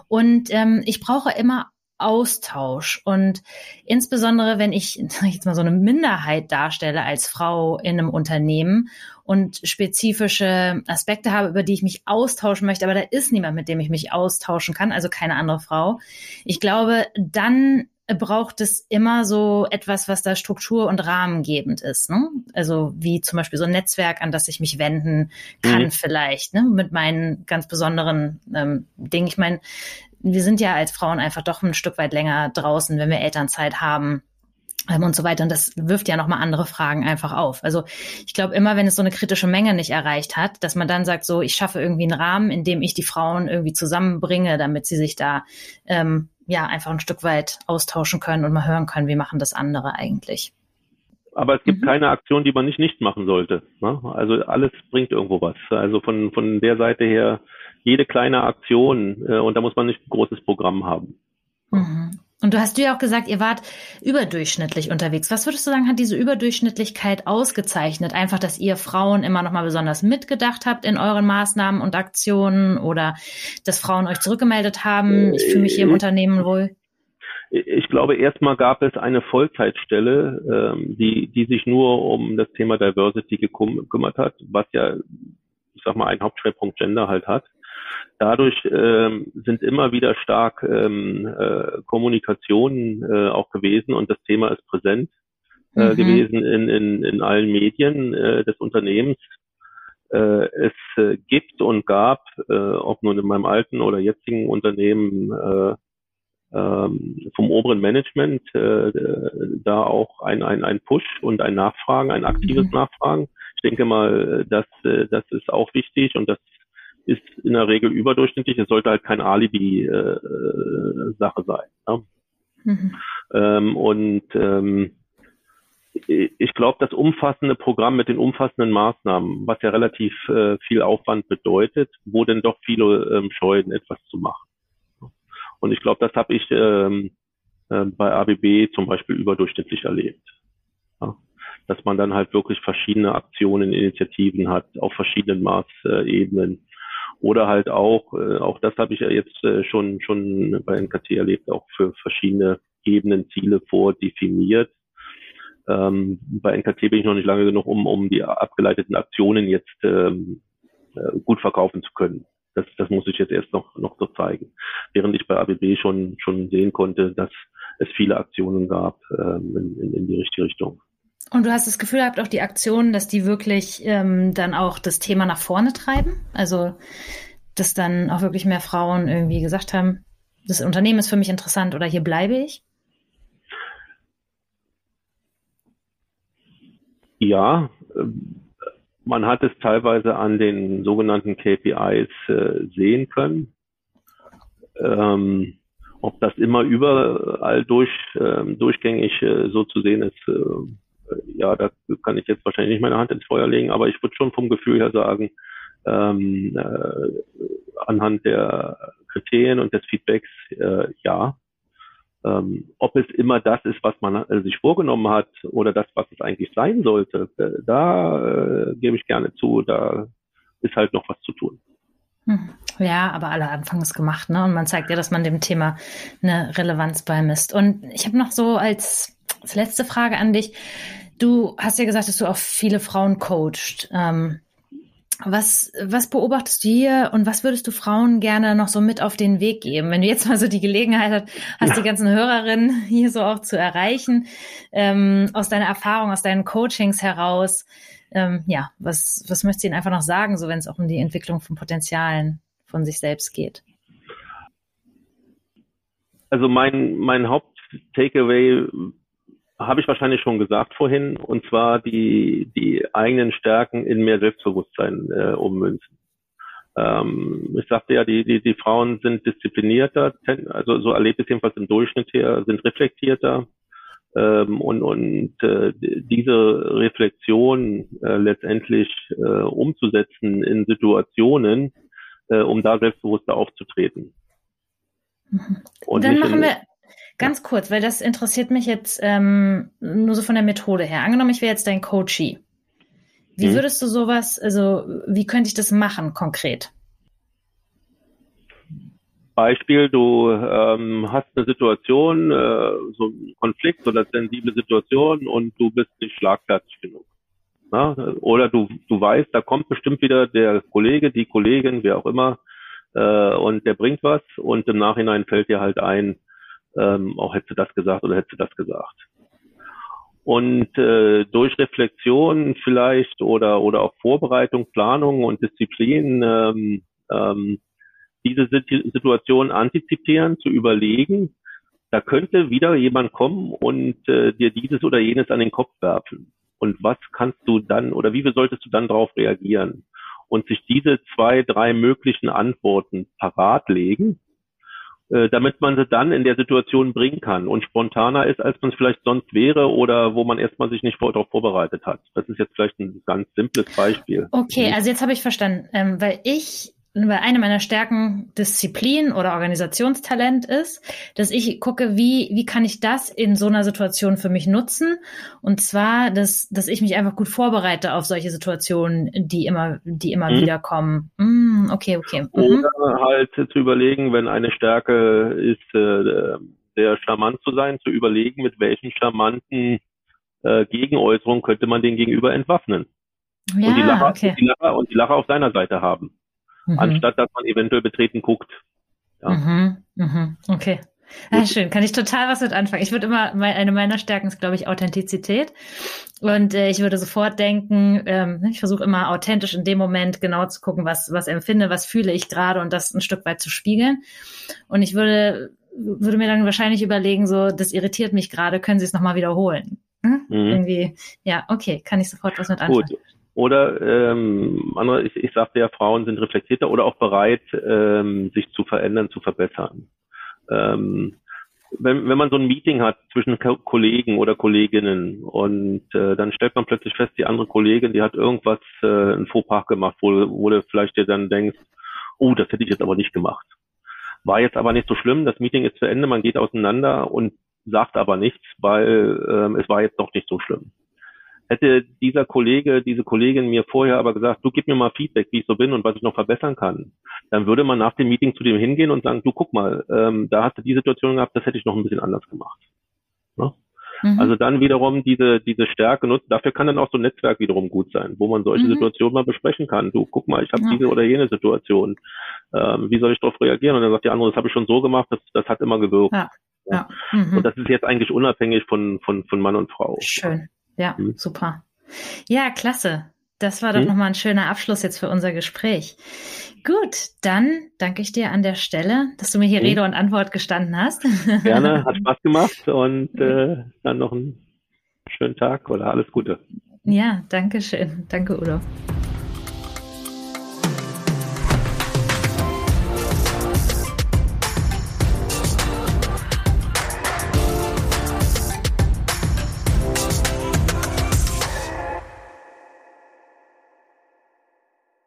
Und ähm, ich brauche immer Austausch. Und insbesondere, wenn ich jetzt mal so eine Minderheit darstelle als Frau in einem Unternehmen und spezifische Aspekte habe, über die ich mich austauschen möchte, aber da ist niemand, mit dem ich mich austauschen kann, also keine andere Frau. Ich glaube, dann braucht es immer so etwas, was da Struktur und rahmengebend ist. Ne? Also wie zum Beispiel so ein Netzwerk, an das ich mich wenden kann mhm. vielleicht, ne? mit meinen ganz besonderen ähm, Dingen. Ich meine, wir sind ja als Frauen einfach doch ein Stück weit länger draußen, wenn wir Elternzeit haben ähm, und so weiter. Und das wirft ja nochmal andere Fragen einfach auf. Also ich glaube immer, wenn es so eine kritische Menge nicht erreicht hat, dass man dann sagt, so, ich schaffe irgendwie einen Rahmen, in dem ich die Frauen irgendwie zusammenbringe, damit sie sich da ähm, ja einfach ein Stück weit austauschen können und mal hören können, wie machen das andere eigentlich. Aber es gibt mhm. keine Aktion, die man nicht nicht machen sollte. Ne? Also alles bringt irgendwo was. Also von, von der Seite her jede kleine Aktion äh, und da muss man nicht ein großes Programm haben. Mhm. Und du hast ja auch gesagt, ihr wart überdurchschnittlich unterwegs. Was würdest du sagen, hat diese Überdurchschnittlichkeit ausgezeichnet? Einfach, dass ihr Frauen immer noch mal besonders mitgedacht habt in euren Maßnahmen und Aktionen oder dass Frauen euch zurückgemeldet haben, ich fühle mich hier im äh, Unternehmen wohl? Ich glaube, erstmal gab es eine Vollzeitstelle, ähm, die, die sich nur um das Thema Diversity gekümmert hat, was ja, ich sag mal, einen Hauptschwerpunkt Gender halt hat. Dadurch ähm, sind immer wieder stark ähm, äh, Kommunikationen äh, auch gewesen und das Thema ist präsent. äh, mhm. gewesen in, in, in allen Medien äh, des Unternehmens. Äh, es äh, gibt und gab, äh, ob nun in meinem alten oder jetzigen Unternehmen, äh, ähm, vom oberen Management äh, da auch ein, ein, ein Push und ein Nachfragen, ein aktives mhm. Nachfragen. Ich denke mal, das, äh, das ist auch wichtig und das ist in der Regel überdurchschnittlich. Es sollte halt kein Alibi-Sache äh, sein. Ne? Mhm. Ähm, und ähm, ich glaube, das umfassende Programm mit den umfassenden Maßnahmen, was ja relativ äh, viel Aufwand bedeutet, wo denn doch viele ähm, scheuen, etwas zu machen. Und ich glaube, das habe ich ähm, äh, bei ABB zum Beispiel überdurchschnittlich erlebt. Ja? Dass man dann halt wirklich verschiedene Aktionen, Initiativen hat auf verschiedenen Maßebenen. Oder halt auch, äh, auch das habe ich ja jetzt äh, schon, schon bei NKT erlebt, auch für verschiedene Ebenen Ziele vordefiniert ähm, bei NKT bin ich noch nicht lange genug, um, um die abgeleiteten Aktionen jetzt ähm, äh, gut verkaufen zu können. Das, das muss ich jetzt erst noch, noch so zeigen. Während ich bei ABB schon, schon sehen konnte, dass es viele Aktionen gab ähm, in, in, in die richtige Richtung. Und du hast das Gefühl gehabt, auch die Aktionen, dass die wirklich ähm, dann auch das Thema nach vorne treiben? Also, dass dann auch wirklich mehr Frauen irgendwie gesagt haben, das Unternehmen ist für mich interessant oder hier bleibe ich? Ja, ähm, man hat es teilweise an den sogenannten KPIs äh, sehen können. Ähm, ob das immer überall durch, ähm, durchgängig äh, so zu sehen ist, äh, ja, da kann ich jetzt wahrscheinlich nicht meine Hand ins Feuer legen, aber ich würde schon vom Gefühl her sagen, ähm, äh, anhand der Kriterien und des Feedbacks, äh, ja, ähm, ob es immer das ist, was man äh, sich vorgenommen hat oder das, was es eigentlich sein sollte, äh, da äh, gebe ich gerne zu, da ist halt noch was zu tun. Hm. Ja, aber aller Anfang ist gemacht, ne? Und man zeigt ja, dass man dem Thema eine Relevanz beimisst. Und ich habe noch so als, als letzte Frage an dich. Du hast ja gesagt, dass du auch viele Frauen coacht. Ähm, was, was beobachtest du hier und was würdest du Frauen gerne noch so mit auf den Weg geben? Wenn du jetzt mal so die Gelegenheit hast, ja. die ganzen Hörerinnen hier so auch zu erreichen, ähm, aus deiner Erfahrung, aus deinen Coachings heraus, ähm, ja, was, was möchtest du ihnen einfach noch sagen, so wenn es auch um die Entwicklung von Potenzialen von sich selbst geht? Also mein, mein Haupt-Takeaway habe ich wahrscheinlich schon gesagt vorhin, und zwar die, die eigenen Stärken in mehr Selbstbewusstsein äh, ummünzen. Ähm, ich sagte ja, die, die, die Frauen sind disziplinierter, also so erlebt es jedenfalls im Durchschnitt her, sind reflektierter. Ähm, und und äh, diese Reflexion äh, letztendlich äh, umzusetzen in Situationen, äh, um da selbstbewusster aufzutreten. Mhm. Und Dann machen wir Ganz kurz, weil das interessiert mich jetzt ähm, nur so von der Methode her. Angenommen, ich wäre jetzt dein Coachie. Wie hm. würdest du sowas, also wie könnte ich das machen konkret? Beispiel, du ähm, hast eine Situation, äh, so ein Konflikt oder sensible Situation und du bist nicht schlagfertig genug. Na? Oder du, du weißt, da kommt bestimmt wieder der Kollege, die Kollegin, wer auch immer, äh, und der bringt was und im Nachhinein fällt dir halt ein, ähm, auch hätte das gesagt oder hätte das gesagt. Und äh, durch Reflexion vielleicht oder oder auch Vorbereitung, Planung und Disziplin ähm, ähm, diese Situation antizipieren, zu überlegen, da könnte wieder jemand kommen und äh, dir dieses oder jenes an den Kopf werfen. Und was kannst du dann oder wie solltest du dann darauf reagieren? Und sich diese zwei, drei möglichen Antworten parat legen damit man sie dann in der Situation bringen kann und spontaner ist, als man es vielleicht sonst wäre oder wo man erstmal sich nicht darauf vorbereitet hat. Das ist jetzt vielleicht ein ganz simples Beispiel. Okay, also jetzt habe ich verstanden, ähm, weil ich weil eine meiner Stärken Disziplin oder Organisationstalent ist, dass ich gucke, wie, wie kann ich das in so einer Situation für mich nutzen? Und zwar, dass, dass ich mich einfach gut vorbereite auf solche Situationen, die immer, die immer mhm. wieder kommen. Mm, okay, okay. Mhm. Oder halt zu überlegen, wenn eine Stärke ist, äh, sehr charmant zu sein, zu überlegen, mit welchen charmanten äh, Gegenäußerungen könnte man den Gegenüber entwaffnen. Ja, und, die Lacher, okay. und, die Lacher, und die Lacher auf seiner Seite haben mhm. anstatt dass man eventuell betreten guckt. Ja. Mhm. Mhm. Okay. Ja, schön, kann ich total was mit anfangen. Ich würde immer, eine meiner Stärken ist, glaube ich, Authentizität. Und äh, ich würde sofort denken, ähm, ich versuche immer authentisch in dem Moment genau zu gucken, was, was empfinde, was fühle ich gerade und das ein Stück weit zu spiegeln. Und ich würde, würde mir dann wahrscheinlich überlegen, so, das irritiert mich gerade, können Sie es nochmal wiederholen? Hm? Mhm. Irgendwie, ja, okay, kann ich sofort was mit anfangen. Gut. Oder ähm, andere, ich, ich sagte ja, Frauen sind reflektierter oder auch bereit, ähm, sich zu verändern, zu verbessern. Ähm, wenn, wenn man so ein Meeting hat zwischen Ko Kollegen oder Kolleginnen und äh, dann stellt man plötzlich fest, die andere Kollegin, die hat irgendwas, äh, ein Fauxpas gemacht, wo, wo du vielleicht dir dann denkst, oh, das hätte ich jetzt aber nicht gemacht. War jetzt aber nicht so schlimm, das Meeting ist zu Ende, man geht auseinander und sagt aber nichts, weil ähm, es war jetzt doch nicht so schlimm. Hätte dieser Kollege, diese Kollegin mir vorher aber gesagt, du gib mir mal Feedback, wie ich so bin und was ich noch verbessern kann, dann würde man nach dem Meeting zu dem hingehen und sagen, du guck mal, ähm, da hast du die Situation gehabt, das hätte ich noch ein bisschen anders gemacht. Ne? Mhm. Also dann wiederum diese, diese Stärke nutzen. Dafür kann dann auch so ein Netzwerk wiederum gut sein, wo man solche mhm. Situationen mal besprechen kann. Du, guck mal, ich habe ja. diese oder jene Situation. Ähm, wie soll ich darauf reagieren? Und dann sagt die andere, das habe ich schon so gemacht, das, das hat immer gewirkt. Ja. Ja. Mhm. Und das ist jetzt eigentlich unabhängig von, von, von Mann und Frau. Schön. Ja, mhm. super. Ja, klasse. Das war doch mhm. nochmal ein schöner Abschluss jetzt für unser Gespräch. Gut, dann danke ich dir an der Stelle, dass du mir hier mhm. Rede und Antwort gestanden hast. Gerne, hat Spaß gemacht und äh, dann noch einen schönen Tag oder alles Gute. Ja, danke schön. Danke, Udo.